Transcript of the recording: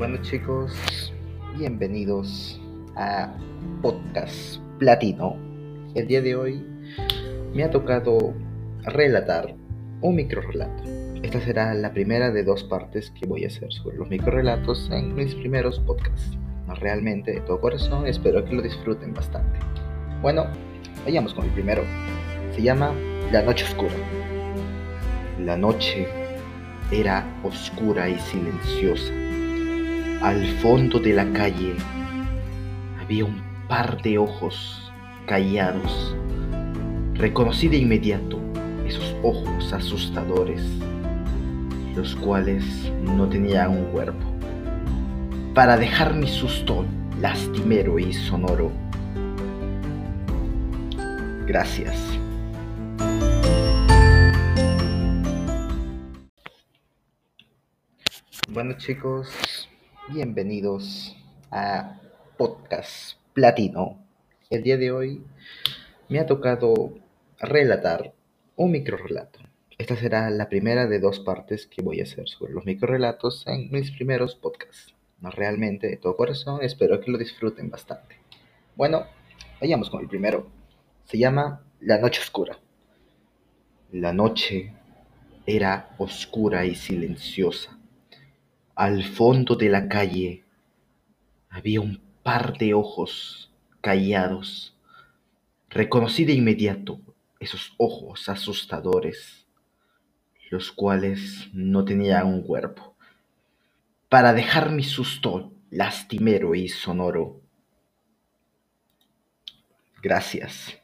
Bueno chicos, bienvenidos a Podcast Platino. El día de hoy me ha tocado relatar un microrelato. Esta será la primera de dos partes que voy a hacer sobre los microrelatos en mis primeros podcasts. Realmente, de todo corazón, espero que lo disfruten bastante. Bueno, vayamos con el primero. Se llama La Noche Oscura. La noche era oscura y silenciosa. Al fondo de la calle había un par de ojos callados. Reconocí de inmediato esos ojos asustadores, los cuales no tenían un cuerpo. Para dejar mi susto lastimero y sonoro. Gracias. Bueno chicos, bienvenidos a Podcast Platino. El día de hoy me ha tocado relatar un microrelato. Esta será la primera de dos partes que voy a hacer sobre los microrelatos en mis primeros podcasts. No realmente, de todo corazón, espero que lo disfruten bastante. Bueno, vayamos con el primero. Se llama La Noche Oscura. La noche era oscura y silenciosa al fondo de la calle había un par de ojos callados. Reconocí de inmediato esos ojos asustadores, los cuales no tenían un cuerpo. Para dejar mi susto lastimero y sonoro. Gracias.